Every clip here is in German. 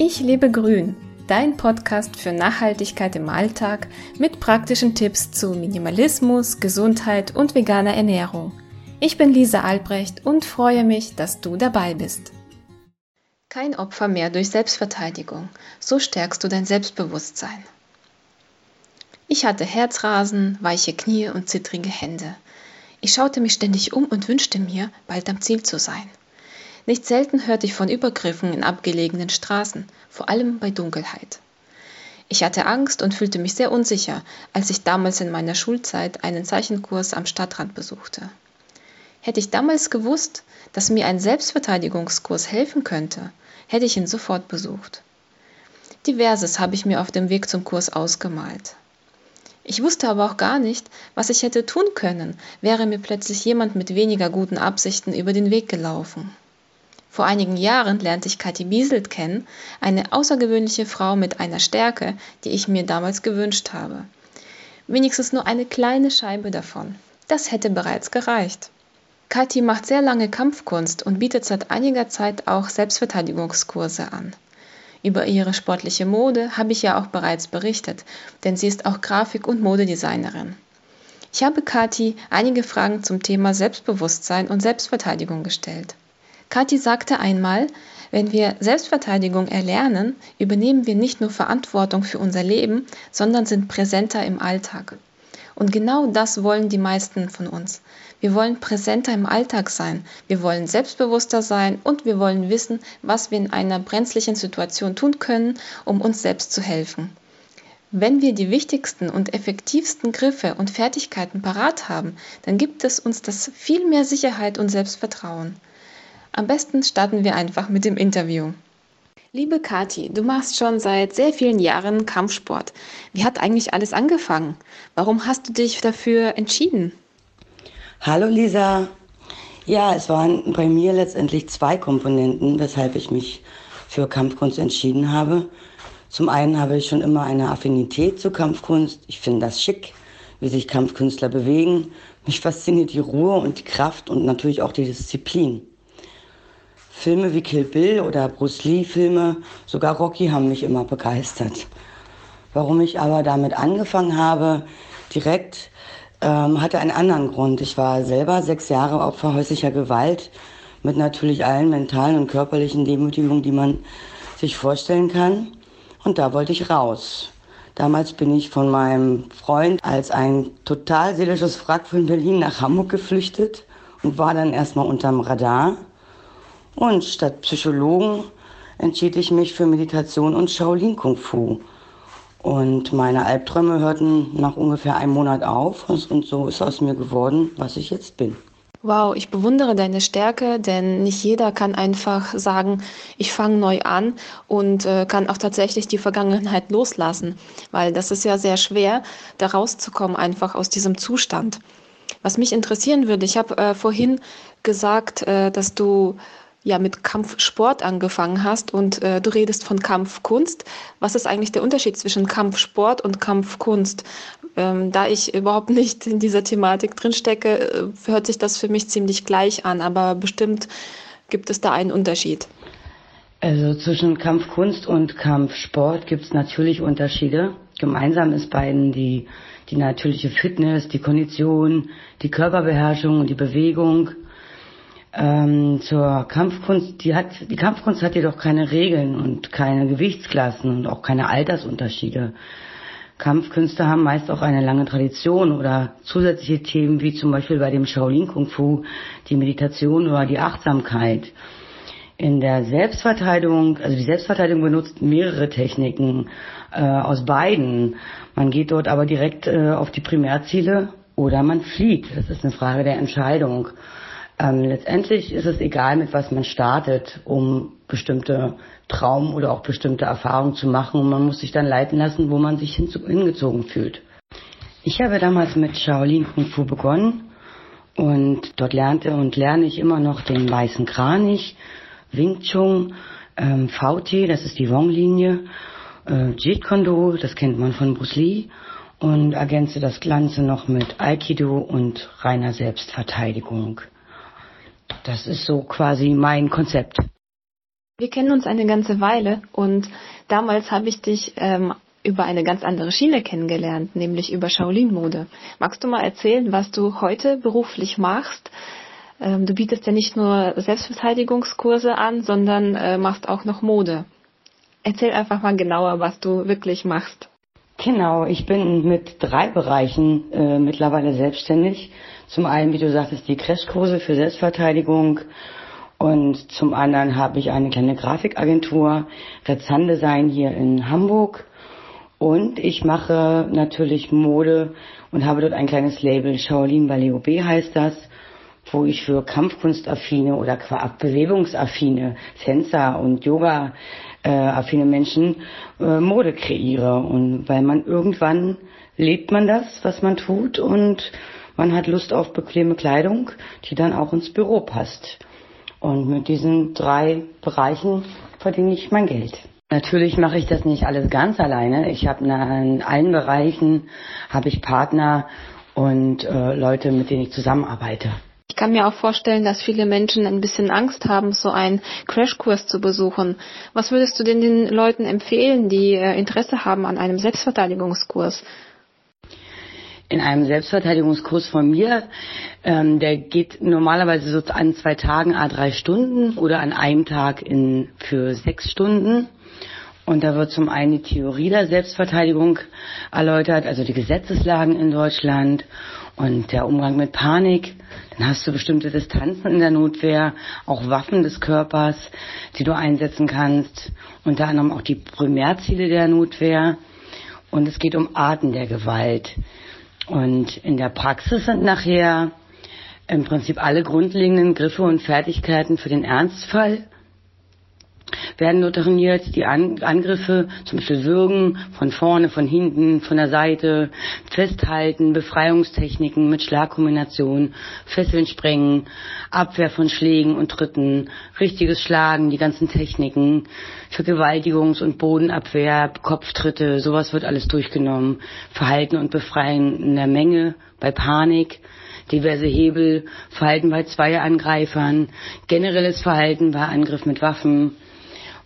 Ich lebe grün, dein Podcast für Nachhaltigkeit im Alltag mit praktischen Tipps zu Minimalismus, Gesundheit und veganer Ernährung. Ich bin Lisa Albrecht und freue mich, dass du dabei bist. Kein Opfer mehr durch Selbstverteidigung, so stärkst du dein Selbstbewusstsein. Ich hatte Herzrasen, weiche Knie und zittrige Hände. Ich schaute mich ständig um und wünschte mir, bald am Ziel zu sein. Nicht selten hörte ich von Übergriffen in abgelegenen Straßen, vor allem bei Dunkelheit. Ich hatte Angst und fühlte mich sehr unsicher, als ich damals in meiner Schulzeit einen Zeichenkurs am Stadtrand besuchte. Hätte ich damals gewusst, dass mir ein Selbstverteidigungskurs helfen könnte, hätte ich ihn sofort besucht. Diverses habe ich mir auf dem Weg zum Kurs ausgemalt. Ich wusste aber auch gar nicht, was ich hätte tun können, wäre mir plötzlich jemand mit weniger guten Absichten über den Weg gelaufen. Vor einigen Jahren lernte ich Kathi Bieselt kennen, eine außergewöhnliche Frau mit einer Stärke, die ich mir damals gewünscht habe. Wenigstens nur eine kleine Scheibe davon. Das hätte bereits gereicht. Kathi macht sehr lange Kampfkunst und bietet seit einiger Zeit auch Selbstverteidigungskurse an. Über ihre sportliche Mode habe ich ja auch bereits berichtet, denn sie ist auch Grafik- und Modedesignerin. Ich habe Kathi einige Fragen zum Thema Selbstbewusstsein und Selbstverteidigung gestellt. Kathi sagte einmal, wenn wir Selbstverteidigung erlernen, übernehmen wir nicht nur Verantwortung für unser Leben, sondern sind präsenter im Alltag. Und genau das wollen die meisten von uns. Wir wollen präsenter im Alltag sein, wir wollen selbstbewusster sein und wir wollen wissen, was wir in einer brenzlichen Situation tun können, um uns selbst zu helfen. Wenn wir die wichtigsten und effektivsten Griffe und Fertigkeiten parat haben, dann gibt es uns das viel mehr Sicherheit und Selbstvertrauen. Am besten starten wir einfach mit dem Interview. Liebe Kathi, du machst schon seit sehr vielen Jahren Kampfsport. Wie hat eigentlich alles angefangen? Warum hast du dich dafür entschieden? Hallo Lisa. Ja, es waren bei mir letztendlich zwei Komponenten, weshalb ich mich für Kampfkunst entschieden habe. Zum einen habe ich schon immer eine Affinität zu Kampfkunst. Ich finde das schick, wie sich Kampfkünstler bewegen. Mich fasziniert die Ruhe und die Kraft und natürlich auch die Disziplin. Filme wie Kill Bill oder Bruce Lee Filme, sogar Rocky haben mich immer begeistert. Warum ich aber damit angefangen habe, direkt, ähm, hatte einen anderen Grund. Ich war selber sechs Jahre Opfer häuslicher Gewalt mit natürlich allen mentalen und körperlichen Demütigungen, die man sich vorstellen kann. Und da wollte ich raus. Damals bin ich von meinem Freund als ein total seelisches Wrack von Berlin nach Hamburg geflüchtet und war dann erstmal unterm Radar. Und statt Psychologen entschied ich mich für Meditation und Shaolin Kung Fu. Und meine Albträume hörten nach ungefähr einem Monat auf und so ist aus mir geworden, was ich jetzt bin. Wow, ich bewundere deine Stärke, denn nicht jeder kann einfach sagen, ich fange neu an und äh, kann auch tatsächlich die Vergangenheit loslassen, weil das ist ja sehr schwer, da rauszukommen einfach aus diesem Zustand. Was mich interessieren würde, ich habe äh, vorhin gesagt, äh, dass du ja mit Kampfsport angefangen hast und äh, du redest von Kampfkunst. Was ist eigentlich der Unterschied zwischen Kampfsport und Kampfkunst? Ähm, da ich überhaupt nicht in dieser Thematik drinstecke, äh, hört sich das für mich ziemlich gleich an, aber bestimmt gibt es da einen Unterschied. Also zwischen Kampfkunst und Kampfsport gibt es natürlich Unterschiede. Gemeinsam ist beiden die, die natürliche Fitness, die Kondition, die Körperbeherrschung und die Bewegung ähm, zur Kampfkunst, die hat, die Kampfkunst hat jedoch keine Regeln und keine Gewichtsklassen und auch keine Altersunterschiede. Kampfkünste haben meist auch eine lange Tradition oder zusätzliche Themen wie zum Beispiel bei dem Shaolin Kung Fu die Meditation oder die Achtsamkeit. In der Selbstverteidigung, also die Selbstverteidigung benutzt mehrere Techniken äh, aus beiden. Man geht dort aber direkt äh, auf die Primärziele oder man flieht. Das ist eine Frage der Entscheidung. Ähm, letztendlich ist es egal, mit was man startet, um bestimmte Traum oder auch bestimmte Erfahrungen zu machen. Und man muss sich dann leiten lassen, wo man sich hingezogen fühlt. Ich habe damals mit Shaolin Kung Fu begonnen und dort lernte und lerne ich immer noch den weißen Kranich, Wing Chun, ähm, VT, das ist die Wong-Linie, äh, Jeet Kondo, das kennt man von Bruce Lee und ergänze das Ganze noch mit Aikido und reiner Selbstverteidigung. Das ist so quasi mein Konzept. Wir kennen uns eine ganze Weile und damals habe ich dich ähm, über eine ganz andere Schiene kennengelernt, nämlich über Shaolin-Mode. Magst du mal erzählen, was du heute beruflich machst? Ähm, du bietest ja nicht nur Selbstverteidigungskurse an, sondern äh, machst auch noch Mode. Erzähl einfach mal genauer, was du wirklich machst. Genau, ich bin mit drei Bereichen äh, mittlerweile selbstständig. Zum einen, wie du sagtest, die Crashkurse für Selbstverteidigung und zum anderen habe ich eine kleine Grafikagentur, Rezan Design hier in Hamburg. Und ich mache natürlich Mode und habe dort ein kleines Label, Shaolin Baleo B heißt das, wo ich für Kampfkunstaffine oder Bewegungsaffine, Sensor und Yoga äh, Menschen äh, Mode kreiere. Und weil man irgendwann lebt man das, was man tut und man hat Lust auf bequeme Kleidung, die dann auch ins Büro passt. Und mit diesen drei Bereichen verdiene ich mein Geld. Natürlich mache ich das nicht alles ganz alleine. Ich habe in allen Bereichen habe ich Partner und äh, Leute, mit denen ich zusammenarbeite. Ich kann mir auch vorstellen, dass viele Menschen ein bisschen Angst haben, so einen Crashkurs zu besuchen. Was würdest du denn den Leuten empfehlen, die äh, Interesse haben an einem Selbstverteidigungskurs? In einem Selbstverteidigungskurs von mir. Ähm, der geht normalerweise so an zwei Tagen a drei Stunden oder an einem Tag in, für sechs Stunden. Und da wird zum einen die Theorie der Selbstverteidigung erläutert, also die Gesetzeslagen in Deutschland und der Umgang mit Panik. Dann hast du bestimmte Distanzen in der Notwehr, auch Waffen des Körpers, die du einsetzen kannst. Unter anderem auch die Primärziele der Notwehr. Und es geht um Arten der Gewalt. Und in der Praxis sind nachher im Prinzip alle grundlegenden Griffe und Fertigkeiten für den Ernstfall werden dort trainiert. Die An Angriffe, zum Beispiel Würgen von vorne, von hinten, von der Seite, Festhalten, Befreiungstechniken mit Schlagkombinationen, Fesseln sprengen, Abwehr von Schlägen und Tritten, richtiges Schlagen, die ganzen Techniken, Vergewaltigungs- und Bodenabwehr, Kopftritte, sowas wird alles durchgenommen. Verhalten und Befreien in der Menge, bei Panik, diverse Hebel, Verhalten bei Zweiangreifern, generelles Verhalten bei Angriff mit Waffen,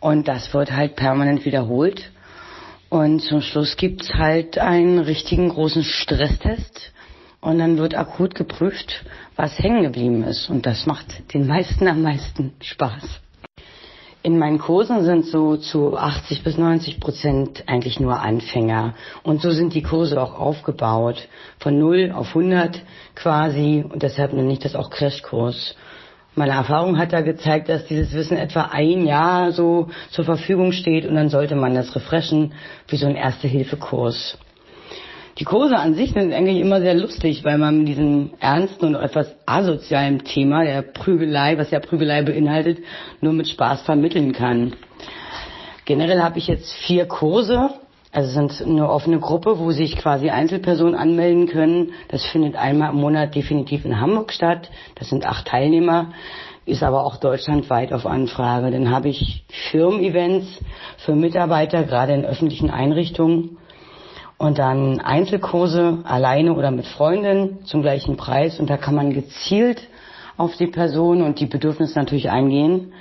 und das wird halt permanent wiederholt. Und zum Schluss gibt's halt einen richtigen großen Stresstest. Und dann wird akut geprüft, was hängen geblieben ist. Und das macht den meisten am meisten Spaß. In meinen Kursen sind so zu 80 bis 90 Prozent eigentlich nur Anfänger. Und so sind die Kurse auch aufgebaut. Von 0 auf 100 quasi. Und deshalb nenne ich das auch Crashkurs. Meine Erfahrung hat da gezeigt, dass dieses Wissen etwa ein Jahr so zur Verfügung steht und dann sollte man das refreshen wie so ein Erste-Hilfe-Kurs. Die Kurse an sich sind eigentlich immer sehr lustig, weil man mit diesem ernsten und etwas asozialen Thema der Prügelei, was ja Prügelei beinhaltet, nur mit Spaß vermitteln kann. Generell habe ich jetzt vier Kurse also es sind eine offene Gruppe, wo sich quasi Einzelpersonen anmelden können. Das findet einmal im Monat definitiv in Hamburg statt. Das sind acht Teilnehmer, ist aber auch deutschlandweit auf Anfrage. Dann habe ich Firmen-Events für Mitarbeiter, gerade in öffentlichen Einrichtungen. Und dann Einzelkurse alleine oder mit Freundinnen zum gleichen Preis. Und da kann man gezielt auf die Person und die Bedürfnisse natürlich eingehen.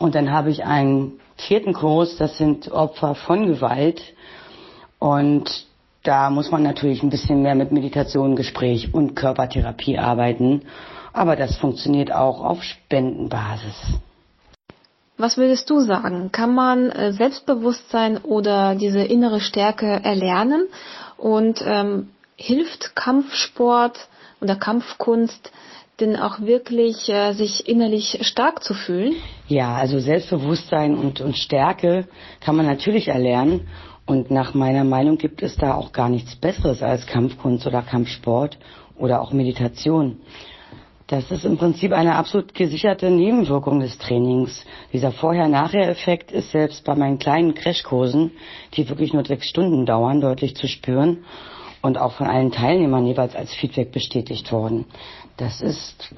Und dann habe ich einen vierten Kurs, das sind Opfer von Gewalt und da muss man natürlich ein bisschen mehr mit Meditation, Gespräch und Körpertherapie arbeiten. Aber das funktioniert auch auf Spendenbasis. Was würdest du sagen? Kann man äh, Selbstbewusstsein oder diese innere Stärke erlernen? Und ähm, hilft Kampfsport oder Kampfkunst denn auch wirklich äh, sich innerlich stark zu fühlen? Ja, also Selbstbewusstsein und, und Stärke kann man natürlich erlernen. Und nach meiner Meinung gibt es da auch gar nichts Besseres als Kampfkunst oder Kampfsport oder auch Meditation. Das ist im Prinzip eine absolut gesicherte Nebenwirkung des Trainings. Dieser Vorher-Nachher-Effekt ist selbst bei meinen kleinen Crashkursen, die wirklich nur sechs Stunden dauern, deutlich zu spüren und auch von allen Teilnehmern jeweils als Feedback bestätigt worden. Das ist,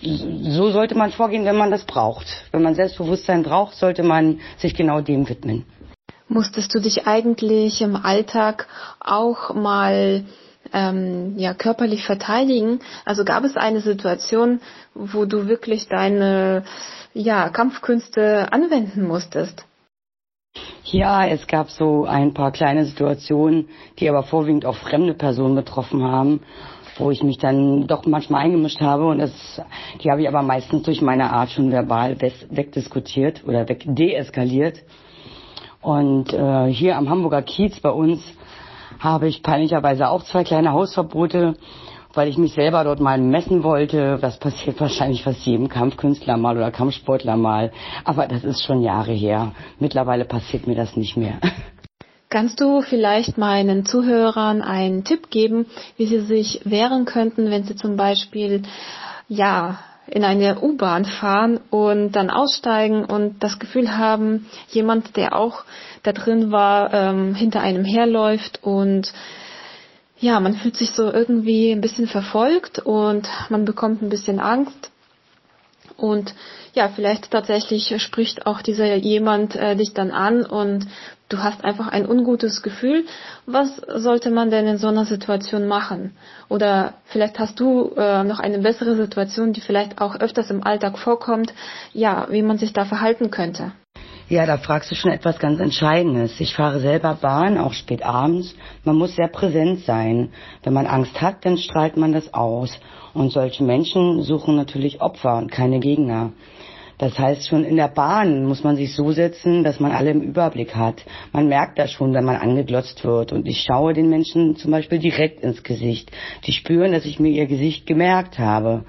so sollte man vorgehen, wenn man das braucht. Wenn man Selbstbewusstsein braucht, sollte man sich genau dem widmen musstest du dich eigentlich im Alltag auch mal ähm, ja körperlich verteidigen. Also gab es eine Situation, wo du wirklich deine ja Kampfkünste anwenden musstest? Ja, es gab so ein paar kleine Situationen, die aber vorwiegend auch fremde Personen betroffen haben, wo ich mich dann doch manchmal eingemischt habe und das, die habe ich aber meistens durch meine Art schon verbal wegdiskutiert oder wegdeeskaliert. Und äh, hier am Hamburger Kiez bei uns habe ich peinlicherweise auch zwei kleine Hausverbote, weil ich mich selber dort mal messen wollte. Das passiert wahrscheinlich fast jedem Kampfkünstler mal oder Kampfsportler mal. Aber das ist schon Jahre her. Mittlerweile passiert mir das nicht mehr. Kannst du vielleicht meinen Zuhörern einen Tipp geben, wie sie sich wehren könnten, wenn sie zum Beispiel, ja, in eine U-Bahn fahren und dann aussteigen und das Gefühl haben, jemand, der auch da drin war, ähm, hinter einem herläuft und ja, man fühlt sich so irgendwie ein bisschen verfolgt und man bekommt ein bisschen Angst. Und ja, vielleicht tatsächlich spricht auch dieser jemand äh, dich dann an und du hast einfach ein ungutes Gefühl. Was sollte man denn in so einer Situation machen? Oder vielleicht hast du äh, noch eine bessere Situation, die vielleicht auch öfters im Alltag vorkommt, ja, wie man sich da verhalten könnte. Ja, da fragst du schon etwas ganz Entscheidendes. Ich fahre selber Bahn, auch spät abends. Man muss sehr präsent sein. Wenn man Angst hat, dann strahlt man das aus. Und solche Menschen suchen natürlich Opfer und keine Gegner. Das heißt, schon in der Bahn muss man sich so setzen, dass man alle im Überblick hat. Man merkt das schon, wenn man angeglotzt wird. Und ich schaue den Menschen zum Beispiel direkt ins Gesicht. Die spüren, dass ich mir ihr Gesicht gemerkt habe.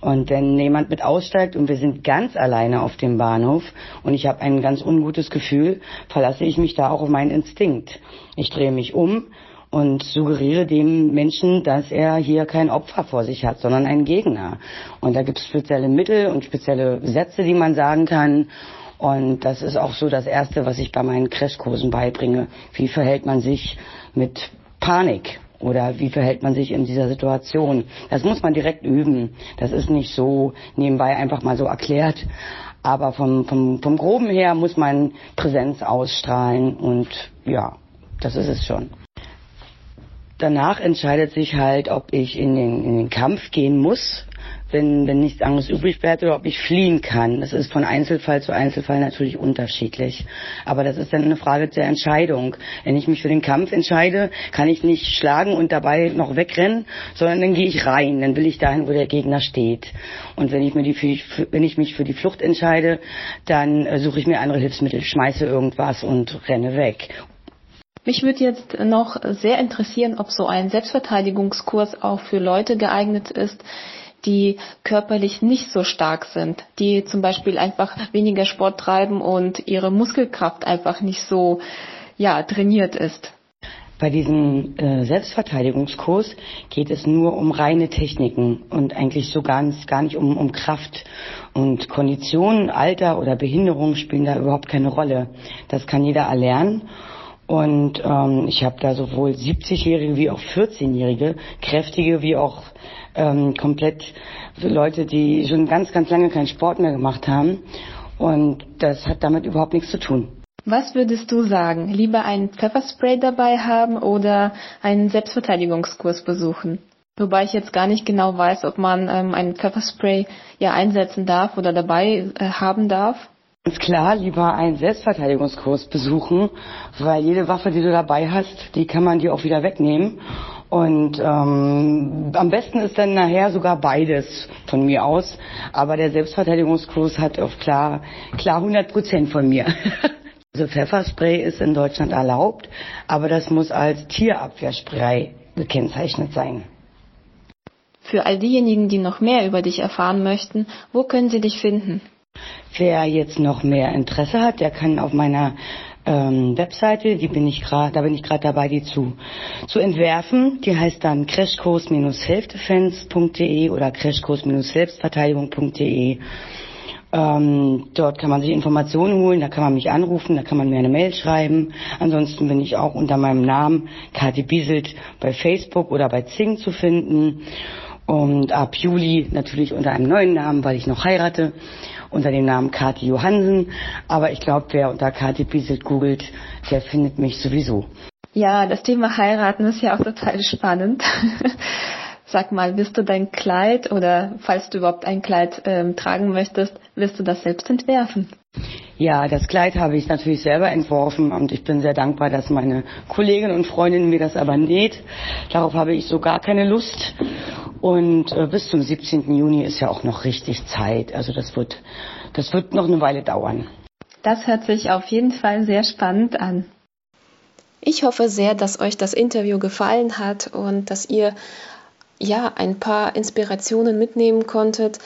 Und wenn jemand mit aussteigt und wir sind ganz alleine auf dem Bahnhof und ich habe ein ganz ungutes Gefühl, verlasse ich mich da auch auf meinen Instinkt. Ich drehe mich um und suggeriere dem Menschen, dass er hier kein Opfer vor sich hat, sondern einen Gegner. Und da gibt es spezielle Mittel und spezielle Sätze, die man sagen kann. Und das ist auch so das Erste, was ich bei meinen Crashkursen beibringe. Wie verhält man sich mit Panik? Oder wie verhält man sich in dieser Situation? Das muss man direkt üben. Das ist nicht so nebenbei einfach mal so erklärt. Aber vom, vom, vom Groben her muss man Präsenz ausstrahlen und ja, das ist es schon. Danach entscheidet sich halt, ob ich in den, in den Kampf gehen muss wenn, wenn nichts anderes übrig bleibt oder ob ich fliehen kann. Das ist von Einzelfall zu Einzelfall natürlich unterschiedlich. Aber das ist dann eine Frage der Entscheidung. Wenn ich mich für den Kampf entscheide, kann ich nicht schlagen und dabei noch wegrennen, sondern dann gehe ich rein. Dann will ich dahin, wo der Gegner steht. Und wenn ich, mir die, wenn ich mich für die Flucht entscheide, dann äh, suche ich mir andere Hilfsmittel, schmeiße irgendwas und renne weg. Mich würde jetzt noch sehr interessieren, ob so ein Selbstverteidigungskurs auch für Leute geeignet ist, die körperlich nicht so stark sind, die zum Beispiel einfach weniger Sport treiben und ihre Muskelkraft einfach nicht so ja, trainiert ist. Bei diesem äh, Selbstverteidigungskurs geht es nur um reine Techniken und eigentlich so ganz gar nicht um, um Kraft. Und Kondition, Alter oder Behinderung spielen da überhaupt keine Rolle. Das kann jeder erlernen. Und ähm, ich habe da sowohl 70-Jährige wie auch 14-Jährige, kräftige wie auch ähm, komplett Leute, die schon ganz, ganz lange keinen Sport mehr gemacht haben. Und das hat damit überhaupt nichts zu tun. Was würdest du sagen? Lieber ein Pfefferspray dabei haben oder einen Selbstverteidigungskurs besuchen? Wobei ich jetzt gar nicht genau weiß, ob man ähm, einen Pfefferspray ja einsetzen darf oder dabei äh, haben darf. Ganz klar, lieber einen Selbstverteidigungskurs besuchen, weil jede Waffe, die du dabei hast, die kann man dir auch wieder wegnehmen. Und ähm, am besten ist dann nachher sogar beides von mir aus. Aber der Selbstverteidigungskurs hat auf klar, klar 100 Prozent von mir. also Pfefferspray ist in Deutschland erlaubt, aber das muss als Tierabwehrspray gekennzeichnet sein. Für all diejenigen, die noch mehr über dich erfahren möchten, wo können sie dich finden? Wer jetzt noch mehr Interesse hat, der kann auf meiner ähm, Webseite, die bin ich gerade, da bin ich gerade dabei, die zu, zu entwerfen. Die heißt dann crashkurs-selfdefense.de oder crashkurs-selbstverteidigung.de. Ähm, dort kann man sich Informationen holen, da kann man mich anrufen, da kann man mir eine Mail schreiben. Ansonsten bin ich auch unter meinem Namen Kathi Bieselt bei Facebook oder bei Zing zu finden. Und ab Juli natürlich unter einem neuen Namen, weil ich noch heirate unter dem Namen Kati Johansen. Aber ich glaube, wer unter Kati Bieselt googelt, der findet mich sowieso. Ja, das Thema heiraten ist ja auch total spannend. Sag mal, wirst du dein Kleid oder falls du überhaupt ein Kleid ähm, tragen möchtest, wirst du das selbst entwerfen? Ja, das Kleid habe ich natürlich selber entworfen und ich bin sehr dankbar, dass meine Kollegin und Freundin mir das aber näht. Darauf habe ich so gar keine Lust. Und äh, bis zum 17. Juni ist ja auch noch richtig Zeit. Also das wird, das wird noch eine Weile dauern. Das hört sich auf jeden Fall sehr spannend an. Ich hoffe sehr, dass euch das Interview gefallen hat und dass ihr ja ein paar Inspirationen mitnehmen konntet.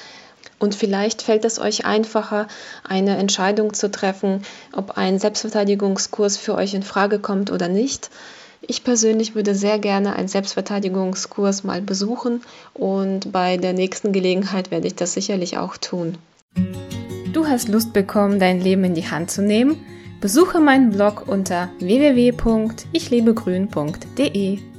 Und vielleicht fällt es euch einfacher, eine Entscheidung zu treffen, ob ein Selbstverteidigungskurs für euch in Frage kommt oder nicht. Ich persönlich würde sehr gerne einen Selbstverteidigungskurs mal besuchen und bei der nächsten Gelegenheit werde ich das sicherlich auch tun. Du hast Lust bekommen, dein Leben in die Hand zu nehmen? Besuche meinen Blog unter www.ichlebegrün.de.